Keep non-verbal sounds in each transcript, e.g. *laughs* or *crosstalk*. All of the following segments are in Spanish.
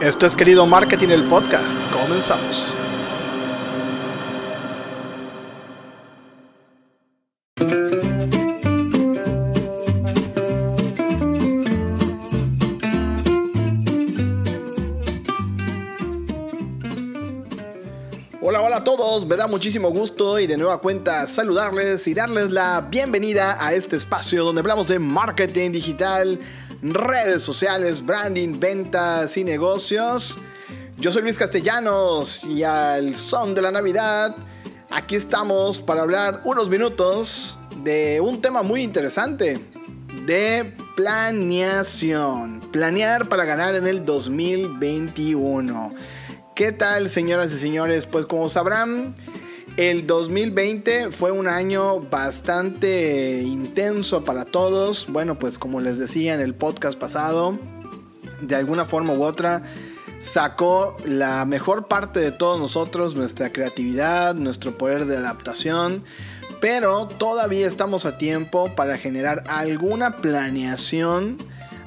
Esto es Querido Marketing, el podcast. Comenzamos. Hola, hola a todos, me da muchísimo gusto y de nueva cuenta saludarles y darles la bienvenida a este espacio donde hablamos de marketing digital, redes sociales, branding, ventas y negocios. Yo soy Luis Castellanos y al son de la Navidad, aquí estamos para hablar unos minutos de un tema muy interesante, de planeación. Planear para ganar en el 2021. ¿Qué tal, señoras y señores? Pues como sabrán, el 2020 fue un año bastante intenso para todos. Bueno, pues como les decía en el podcast pasado, de alguna forma u otra, sacó la mejor parte de todos nosotros, nuestra creatividad, nuestro poder de adaptación. Pero todavía estamos a tiempo para generar alguna planeación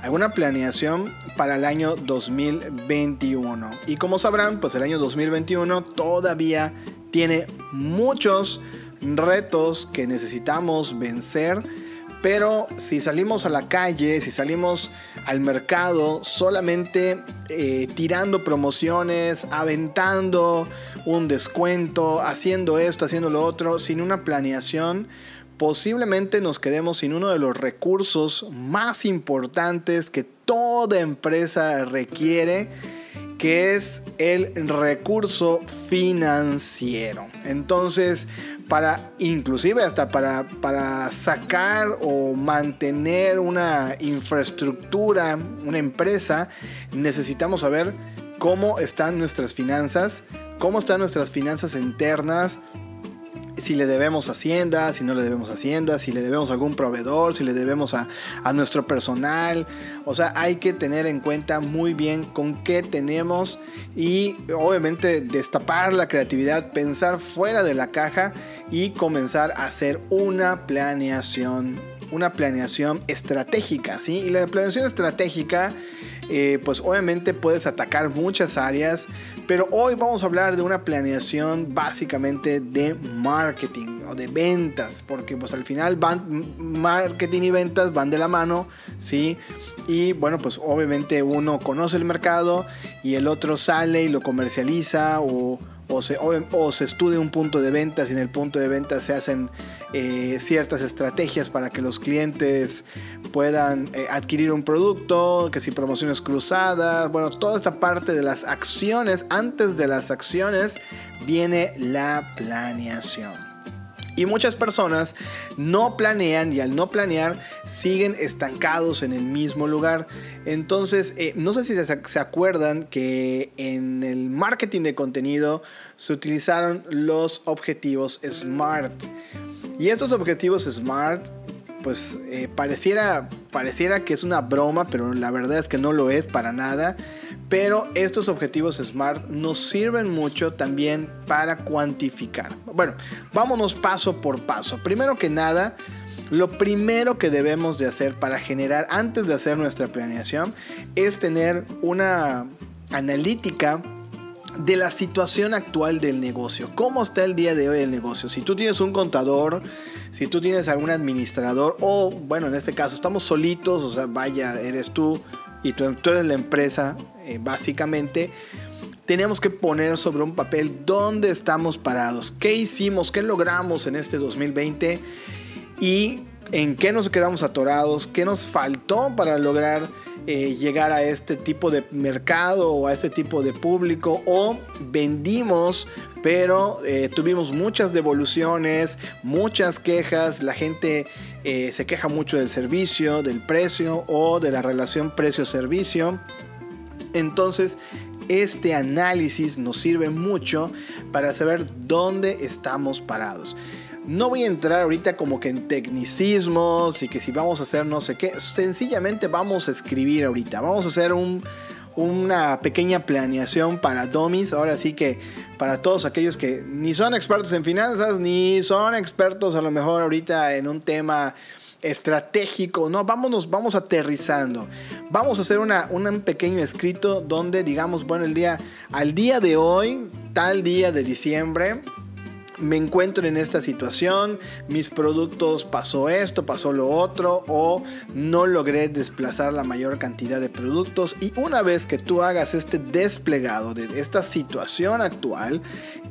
alguna planeación para el año 2021. Y como sabrán, pues el año 2021 todavía tiene muchos retos que necesitamos vencer. Pero si salimos a la calle, si salimos al mercado solamente eh, tirando promociones, aventando un descuento, haciendo esto, haciendo lo otro, sin una planeación, posiblemente nos quedemos sin uno de los recursos más importantes que toda empresa requiere, que es el recurso financiero. Entonces, para inclusive hasta para, para sacar o mantener una infraestructura, una empresa, necesitamos saber cómo están nuestras finanzas, cómo están nuestras finanzas internas, si le debemos Hacienda, si no le debemos Hacienda, si le debemos a algún proveedor, si le debemos a, nuestro personal. O sea, hay que tener en cuenta muy bien con qué tenemos y obviamente destapar la creatividad, pensar fuera de la caja y comenzar a hacer una planeación, una planeación estratégica, ¿sí? Y la planeación estratégica eh, pues obviamente puedes atacar muchas áreas, pero hoy vamos a hablar de una planeación básicamente de marketing o de ventas, porque pues al final van marketing y ventas van de la mano, ¿sí? Y bueno, pues obviamente uno conoce el mercado y el otro sale y lo comercializa o o se, estudia un punto de ventas y en el punto de ventas se hacen eh, ciertas estrategias para que los clientes puedan eh, adquirir un producto, que si promociones cruzadas, bueno, toda esta parte de las acciones, antes de las acciones viene la planeación. Y muchas personas no planean y al no planear siguen estancados en el mismo lugar. Entonces, eh, no sé si se, acuerdan que en el marketing de contenido se utilizaron los objetivos SMART. Y estos objetivos SMART, pues eh, pareciera, pareciera que es una broma, pero la verdad es que no lo es para nada. Pero estos objetivos SMART nos sirven mucho también para cuantificar. Bueno, vámonos paso por paso. Primero que nada, lo primero que debemos de hacer para generar, antes de hacer nuestra planeación, es tener una analítica de la situación actual del negocio. ¿Cómo está el día de hoy el negocio? Si tú tienes un contador, si tú tienes algún administrador o, bueno, en este caso estamos solitos, o sea, vaya, eres tú y tú, eres la empresa, eh, básicamente, tenemos que poner sobre un papel dónde estamos parados, qué hicimos, qué logramos en este 2020 y en qué nos quedamos atorados, qué nos faltó para lograr eh, llegar a este tipo de mercado o a este tipo de público o vendimos pero eh, tuvimos muchas devoluciones, muchas quejas, la gente eh, se queja mucho del servicio, del precio o de la relación precio-servicio. Entonces, este análisis nos sirve mucho para saber dónde estamos parados. No voy a entrar ahorita como que en tecnicismos y que si vamos a hacer no sé qué. Sencillamente vamos a escribir ahorita. Vamos a hacer un, una pequeña planeación para domis. Ahora sí que para todos aquellos que ni son expertos en finanzas, ni son expertos a lo mejor ahorita en un tema estratégico, no, vámonos, vamos aterrizando. Vamos a hacer un pequeño escrito donde digamos, bueno, el día, al día de hoy, tal día de diciembre, me encuentro en esta situación, mis productos pasó esto, pasó lo otro o no logré desplazar la mayor cantidad de productos y una vez que tú hagas este desplegado de esta situación actual,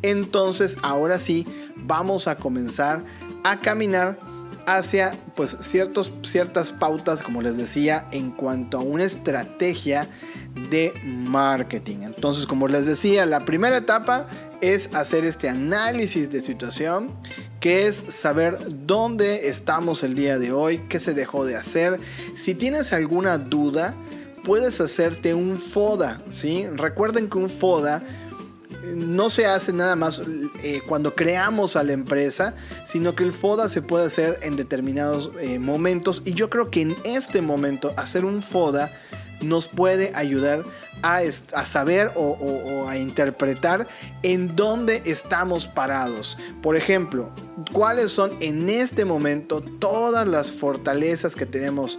entonces ahora sí vamos a comenzar a caminar hacia pues ciertos, ciertas pautas como les decía en cuanto a una estrategia de marketing. Entonces como les decía, la primera etapa es hacer este análisis de situación, que es saber dónde estamos el día de hoy, qué se dejó de hacer. Si tienes alguna duda, puedes hacerte un FODA, ¿sí? Recuerden que un FODA eh, no se hace nada más eh, cuando creamos a la empresa, sino que el FODA se puede hacer en determinados eh, momentos y yo creo que en este momento hacer un FODA nos puede ayudar a, saber o, a interpretar en dónde estamos parados. Por ejemplo, cuáles son en este momento todas las fortalezas que tenemos,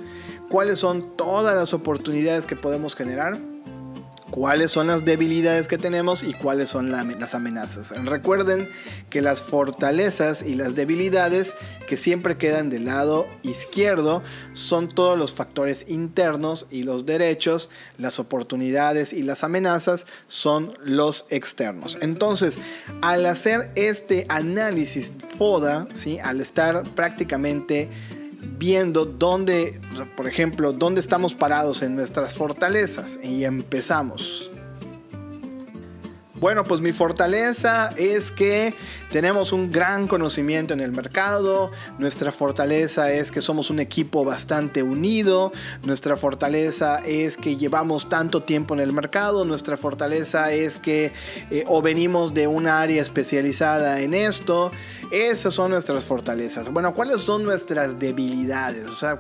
cuáles son todas las oportunidades que podemos generar cuáles son las debilidades que tenemos y cuáles son las amenazas. Recuerden que las fortalezas y las debilidades que siempre quedan del lado izquierdo son todos los factores internos y los derechos, las oportunidades y las amenazas son los externos. Entonces, al hacer este análisis FODA, ¿sí? al estar prácticamente viendo dónde, por ejemplo, dónde estamos parados en nuestras fortalezas y empezamos. Bueno, pues mi fortaleza es que tenemos un gran conocimiento en el mercado, nuestra fortaleza es que somos un equipo bastante unido, nuestra fortaleza es que llevamos tanto tiempo en el mercado, nuestra fortaleza es que eh, o venimos de un área especializada en esto, esas son nuestras fortalezas. Bueno, ¿cuáles son nuestras debilidades? O sea,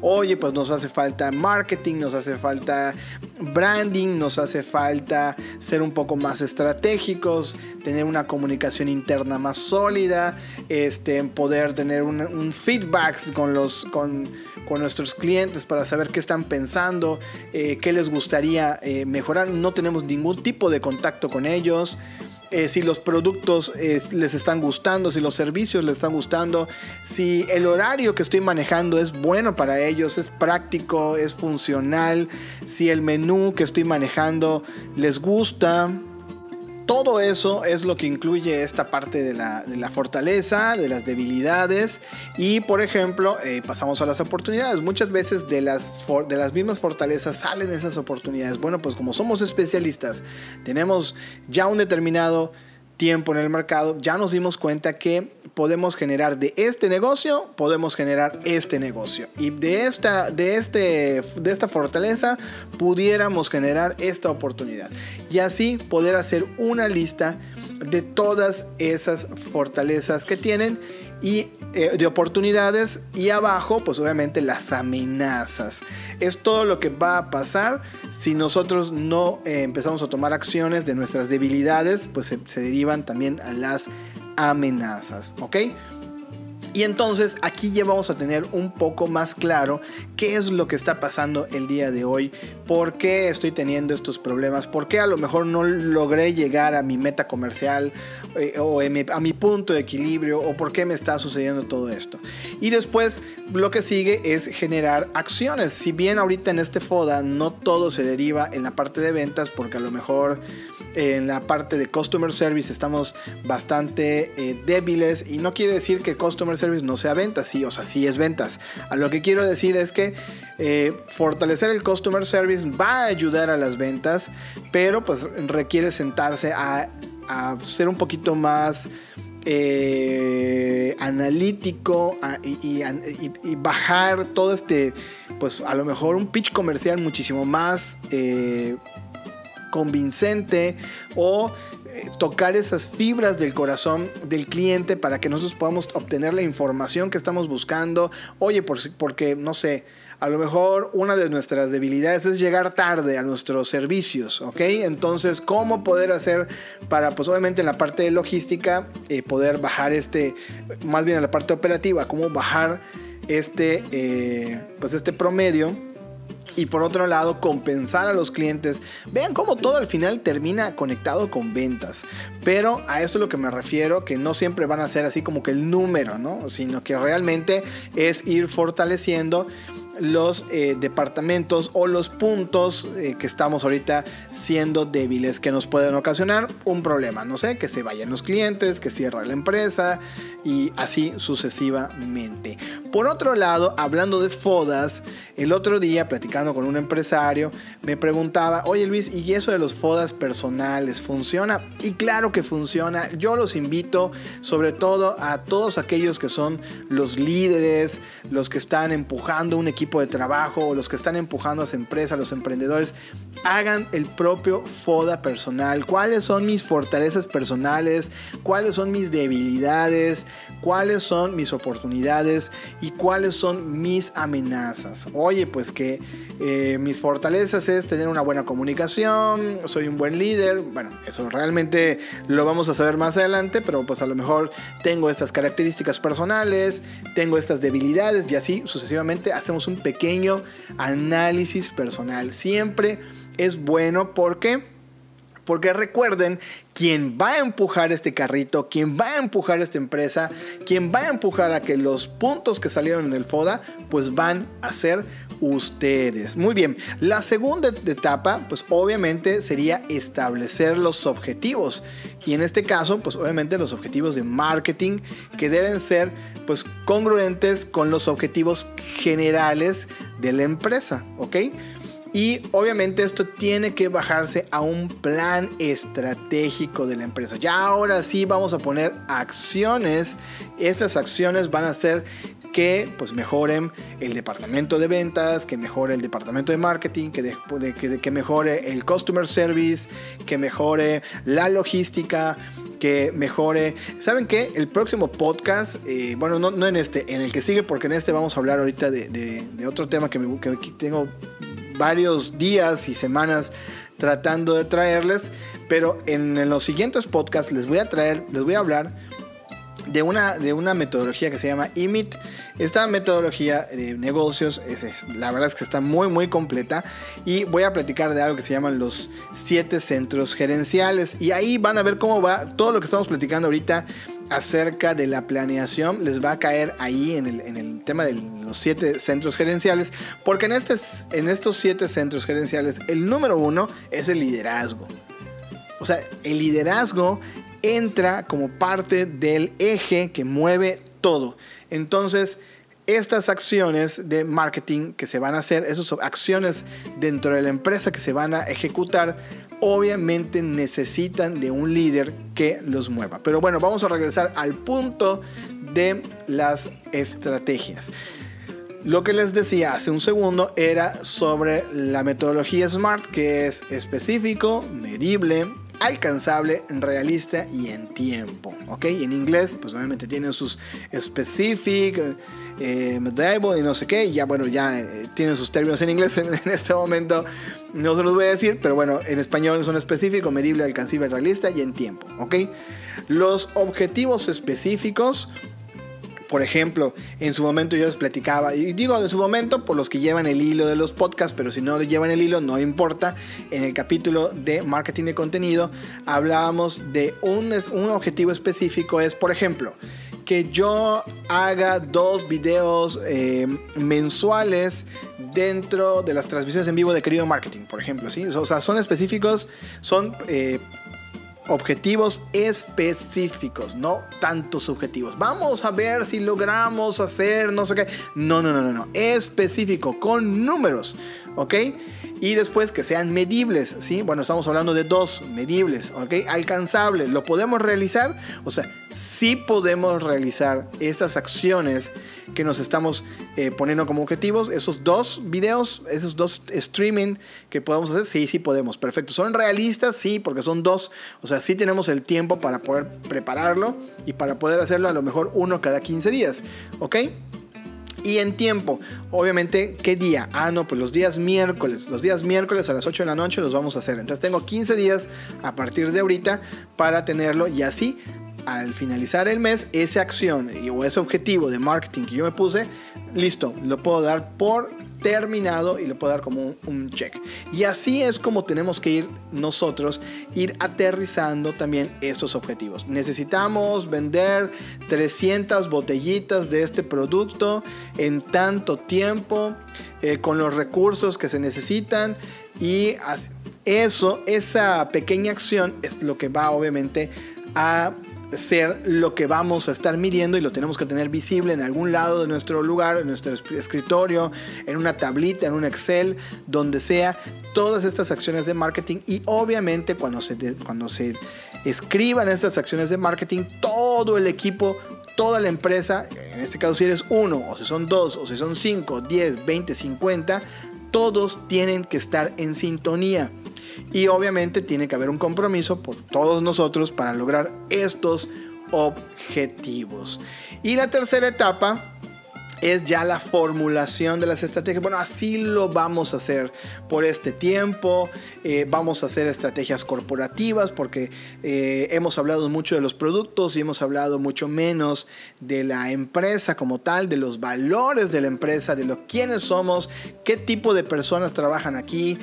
oye, pues nos hace falta marketing, nos hace falta branding, nos hace falta ser un poco más estratégicos, tener una comunicación interna más sólida, este, poder tener un, feedback con los... Con, con nuestros clientes para saber qué están pensando, eh, qué les gustaría eh, mejorar. No tenemos ningún tipo de contacto con ellos. Eh, si los productos les están gustando, si los servicios les están gustando, si el horario que estoy manejando es bueno para ellos, es práctico, es funcional, si el menú que estoy manejando les gusta, todo eso es lo que incluye esta parte de la, fortaleza, de las debilidades y por ejemplo eh, pasamos a las oportunidades. Muchas veces de las, de las mismas fortalezas salen esas oportunidades. Bueno, pues como somos especialistas, tenemos ya un determinado tiempo en el mercado, ya nos dimos cuenta que podemos generar de este negocio, podemos generar este negocio. Y de esta, de este, de esta fortaleza pudiéramos generar esta oportunidad. Y así poder hacer una lista de todas esas fortalezas que tienen y eh, de oportunidades y abajo pues obviamente las amenazas. Es todo lo que va a pasar si nosotros no eh, empezamos a tomar acciones de nuestras debilidades pues se, se derivan también a las amenazas ok y entonces aquí ya vamos a tener un poco más claro qué es lo que está pasando el día de hoy, por qué estoy teniendo estos problemas, por qué a lo mejor no logré llegar a mi meta comercial eh, o a mi punto de equilibrio o por qué me está sucediendo todo esto. Y después lo que sigue es generar acciones. Si bien ahorita en este FODA no todo se deriva en la parte de ventas porque a lo mejor en la parte de customer service estamos bastante eh, débiles y no quiere decir que customer service no sea ventas, sí, o sea, sí es ventas. A lo que quiero decir es que eh, fortalecer el customer service va a ayudar a las ventas, pero pues requiere sentarse a, ser un poquito más eh, analítico y, bajar todo este, pues a lo mejor un pitch comercial muchísimo más convincente o eh, tocar esas fibras del corazón del cliente para que nosotros podamos obtener la información que estamos buscando. Oye, porque, no sé, a lo mejor una de nuestras debilidades es llegar tarde a nuestros servicios, ¿ok? Entonces, ¿cómo poder hacer para, pues obviamente en la parte de logística, eh, poder bajar este, más bien en la parte operativa, cómo bajar este, eh, pues este promedio y por otro lado compensar a los clientes. Vean cómo todo al final termina conectado con ventas. Pero a eso es lo que me refiero, que no siempre van a ser así como que el número, ¿no? Sino que realmente es ir fortaleciendo los eh, departamentos o los puntos eh, que estamos ahorita siendo débiles que nos pueden ocasionar un problema. No sé, que se vayan los clientes, que cierre la empresa y así sucesivamente. Por otro lado, hablando de FODAS, el otro día platicando con un empresario me preguntaba, oye Luis, ¿y eso de los FODAS personales funciona? Y claro que funciona. Yo los invito sobre todo a todos aquellos que son los líderes, los que están empujando un equipo de trabajo o los que están empujando a esa empresa, los emprendedores, hagan el propio FODA personal. ¿Cuáles son mis fortalezas personales? ¿Cuáles son mis debilidades? ¿Cuáles son mis oportunidades? ¿Y cuáles son mis amenazas? Oye, pues que eh, mis fortalezas es tener una buena comunicación, soy un buen líder. Bueno, eso realmente lo vamos a saber más adelante, pero pues a lo mejor tengo estas características personales, tengo estas debilidades y así sucesivamente hacemos un pequeño análisis personal. Siempre es bueno porque... Porque recuerden, quien va a empujar este carrito, quien va a empujar esta empresa, quien va a empujar a que los puntos que salieron en el FODA, pues van a ser ustedes. Muy bien, la segunda etapa, pues obviamente sería establecer los objetivos. Y en este caso, pues obviamente los objetivos de marketing que deben ser pues congruentes con los objetivos generales de la empresa, ¿ok? Y obviamente esto tiene que bajarse a un plan estratégico de la empresa. Ya ahora sí vamos a poner acciones. Estas acciones van a ser que pues mejoren el departamento de ventas, que mejore el departamento de marketing, que, mejore el customer service, que mejore la logística, que mejore. ¿Saben qué? El próximo podcast, eh, bueno, no, no, en este, en el que sigue, porque en este vamos a hablar ahorita de, de, otro tema que, me, que tengo varios días y semanas tratando de traerles, pero en, los siguientes podcasts les voy a traer, les voy a hablar de una, de una metodología que se llama IMIT. Esta metodología de negocios, es, la verdad es que está muy, muy completa. Y voy a platicar de algo que se llaman los siete centros gerenciales. Y ahí van a ver cómo va todo lo que estamos platicando ahorita acerca de la planeación les va a caer ahí en el, tema de los siete centros gerenciales, porque en, este, en estos siete centros gerenciales el número uno es el liderazgo. O sea, el liderazgo entra como parte del eje que mueve todo. Entonces, estas acciones de marketing que se van a hacer, esas acciones dentro de la empresa que se van a ejecutar, obviamente necesitan de un líder que los mueva. Pero bueno, vamos a regresar al punto de las estrategias. Lo que les decía hace un segundo era sobre la metodología SMART, que es específico, medible, alcanzable, realista y en tiempo. ¿Ok? en inglés, pues obviamente tienen sus specific, eh, y no sé qué. Ya, bueno, ya eh, tienen sus términos en inglés *laughs* en, este momento. No se los voy a decir, pero bueno, en español son específico, medible, alcanzable, realista y en tiempo. ¿Ok? Los objetivos específicos por ejemplo, en su momento yo les platicaba, y digo en su momento por los que llevan el hilo de los podcasts, pero si no llevan el hilo, no importa. En el capítulo de marketing de contenido hablábamos de un, un objetivo específico, es por ejemplo, que yo haga dos videos eh, mensuales dentro de las transmisiones en vivo de Querido Marketing, por ejemplo, ¿sí? O sea, son específicos, son eh, objetivos específicos, no tantos subjetivos. Vamos a ver si logramos hacer no sé qué. No, no, no, no, no. Específico, con números, ¿ok? Y después que sean medibles, ¿sí? Bueno, estamos hablando de dos medibles, ¿ok? Alcanzables. ¿Lo podemos realizar? O sea, sí podemos realizar estas acciones que nos estamos eh, poniendo como objetivos. Esos dos videos, esos dos streaming que podemos hacer, sí, sí podemos. Perfecto. ¿Son realistas? Sí, porque son dos. O sea, sí tenemos el tiempo para poder prepararlo y para poder hacerlo a lo mejor uno cada 15 días, ¿ok? Y en tiempo, obviamente, ¿qué día? Ah, no, pues los días miércoles. Los días miércoles a las 8 de la noche los vamos a hacer. Entonces tengo 15 días a partir de ahorita para tenerlo y así al finalizar el mes, esa acción o ese objetivo de marketing que yo me puse, listo, lo puedo dar por terminado y le puedo dar como un, check. Y así es como tenemos que ir nosotros, ir aterrizando también estos objetivos. Necesitamos vender 300 botellitas de este producto en tanto tiempo, eh, con los recursos que se necesitan y eso, esa pequeña acción es lo que va obviamente a ser lo que vamos a estar midiendo y lo tenemos que tener visible en algún lado de nuestro lugar, en nuestro escritorio, en una tablita, en un Excel, donde sea, todas estas acciones de marketing y obviamente cuando se, cuando se escriban estas acciones de marketing, todo el equipo, toda la empresa, en este caso si eres uno, o si son dos, o si son cinco, diez, veinte, cincuenta, todos tienen que estar en sintonía. Y obviamente tiene que haber un compromiso por todos nosotros para lograr estos objetivos. Y la tercera etapa es ya la formulación de las estrategias. Bueno, así lo vamos a hacer por este tiempo. Eh, vamos a hacer estrategias corporativas porque eh, hemos hablado mucho de los productos y hemos hablado mucho menos de la empresa como tal, de los valores de la empresa, de lo quiénes somos, qué tipo de personas trabajan aquí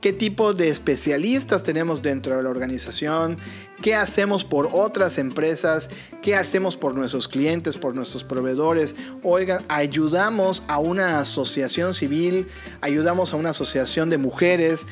qué tipo de especialistas tenemos dentro de la organización, qué hacemos por otras empresas, qué hacemos por nuestros clientes, por nuestros proveedores. Oigan, ayudamos a una asociación civil, ayudamos a una asociación de mujeres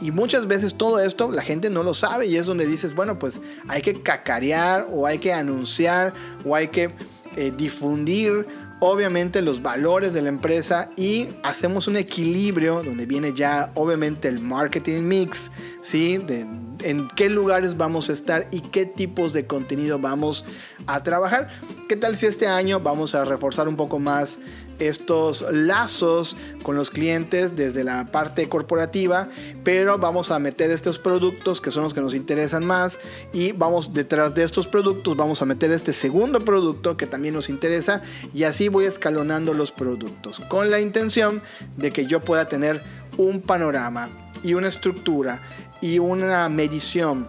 y muchas veces todo esto la gente no lo sabe y es donde dices, bueno, pues hay que cacarear o hay que anunciar o hay que eh, difundir obviamente los valores de la empresa y hacemos un equilibrio donde viene ya obviamente el marketing mix, ¿sí? De, en qué lugares vamos a estar y qué tipos de contenido vamos a trabajar. ¿Qué tal si este año vamos a reforzar un poco más estos lazos con los clientes desde la parte corporativa, pero vamos a meter estos productos que son los que nos interesan más y vamos detrás de estos productos, vamos a meter este segundo producto que también nos interesa y así voy escalonando los productos con la intención de que yo pueda tener un panorama y una estructura y una medición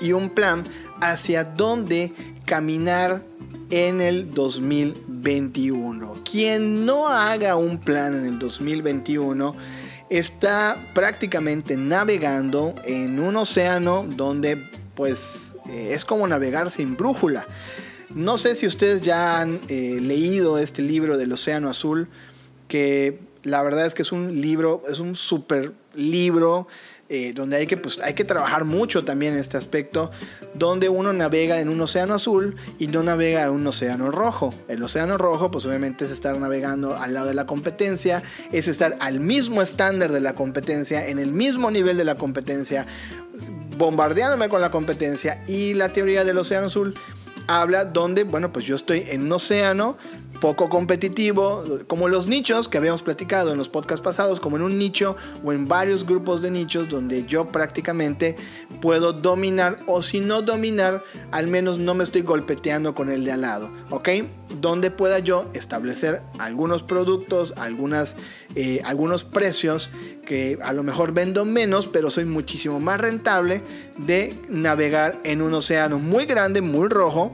y un plan hacia dónde caminar en el 2021. Quien no haga un plan en el 2021 está prácticamente navegando en un océano donde pues eh, es como navegar sin brújula. No sé si ustedes ya han eh, leído este libro del Océano Azul, que la verdad es que es un libro, es un super libro eh, donde hay que, pues, hay que trabajar mucho también en este aspecto, donde uno navega en un océano azul y no navega en un océano rojo. El océano rojo, pues obviamente es estar navegando al lado de la competencia, es estar al mismo estándar de la competencia, en el mismo nivel de la competencia, bombardeándome con la competencia y la teoría del océano azul habla donde, bueno, pues yo estoy en un océano poco competitivo, como los nichos que habíamos platicado en los podcasts pasados, como en un nicho o en varios grupos de nichos donde yo prácticamente puedo dominar o si no dominar, al menos no me estoy golpeteando con el de al lado, ¿ok? Donde pueda yo establecer algunos productos, algunas, eh, algunos precios que a lo mejor vendo menos, pero soy muchísimo más rentable de navegar en un océano muy grande, muy rojo,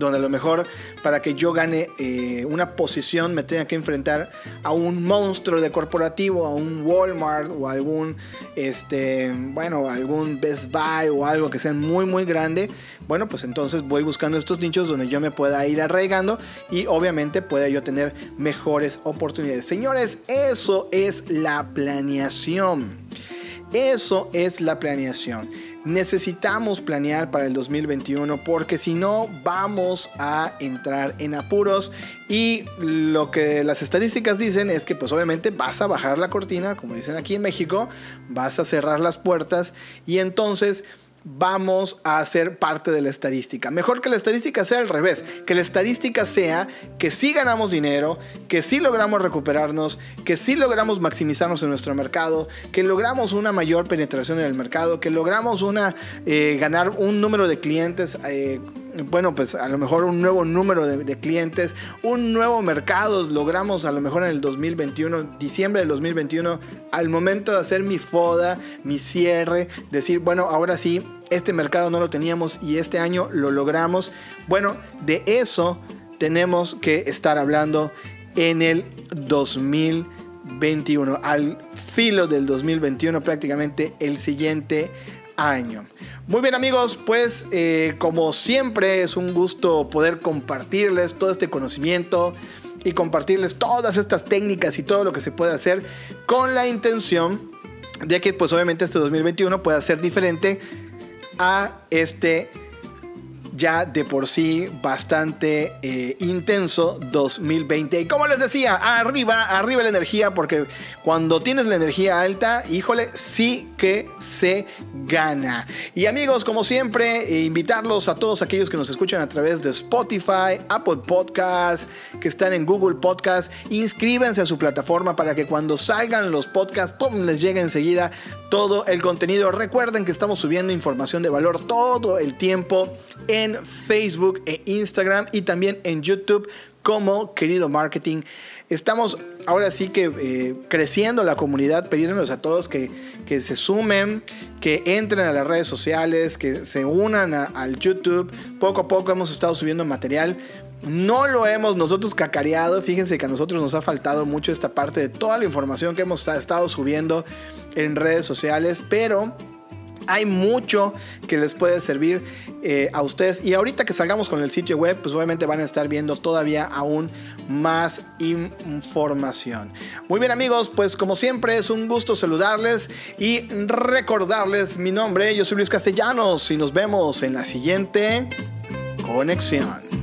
donde a lo mejor para que yo gane eh, una posición me tenga que enfrentar a un monstruo de corporativo, a un Walmart o algún, este, bueno, algún Best Buy o algo que sea muy, muy grande. Bueno, pues entonces voy buscando estos nichos donde yo me pueda ir arraigando y obviamente pueda yo tener mejores oportunidades. Señores, eso es la planeación. Eso es la planeación necesitamos planear para el 2021 porque si no vamos a entrar en apuros. Y lo que las estadísticas dicen es que pues obviamente vas a bajar la cortina, como dicen aquí en México, vas a cerrar las puertas y entonces vamos a ser parte de la estadística. Mejor que la estadística sea al revés, que la estadística sea que sí ganamos dinero, que sí logramos recuperarnos, que sí logramos maximizarnos en nuestro mercado, que logramos una mayor penetración en el mercado, que logramos una, eh, ganar un número de clientes. Eh, bueno, pues a lo mejor un nuevo número de, clientes, un nuevo mercado, logramos a lo mejor en el 2021, diciembre del 2021, al momento de hacer mi foda, mi cierre, decir, bueno, ahora sí, este mercado no lo teníamos y este año lo logramos. Bueno, de eso tenemos que estar hablando en el 2021, al filo del 2021 prácticamente el siguiente año. Muy bien amigos, pues eh, como siempre es un gusto poder compartirles todo este conocimiento y compartirles todas estas técnicas y todo lo que se puede hacer con la intención de que pues obviamente este 2021 pueda ser diferente a este ya de por sí bastante eh, intenso 2020. Y como les decía, arriba, arriba la energía, porque cuando tienes la energía alta, híjole, sí que se gana. Y amigos, como siempre, eh, invitarlos a todos aquellos que nos escuchan a través de Spotify, Apple Podcasts, que están en Google Podcasts, inscríbanse a su plataforma para que cuando salgan los podcasts, ¡pum! les llegue enseguida todo el contenido. Recuerden que estamos subiendo información de valor todo el tiempo en Facebook e Instagram y también en YouTube como querido marketing. Estamos ahora sí que eh, creciendo la comunidad, pidiéndonos a todos que, que, se sumen, que entren a las redes sociales, que se unan al YouTube. Poco a poco hemos estado subiendo material. No lo hemos nosotros cacareado. Fíjense que a nosotros nos ha faltado mucho esta parte de toda la información que hemos estado subiendo en redes sociales, pero hay mucho que les puede servir eh, a ustedes. Y ahorita que salgamos con el sitio web, pues obviamente van a estar viendo todavía aún más información. Muy bien amigos, pues como siempre es un gusto saludarles y recordarles mi nombre. Yo soy Luis Castellanos y nos vemos en la siguiente conexión.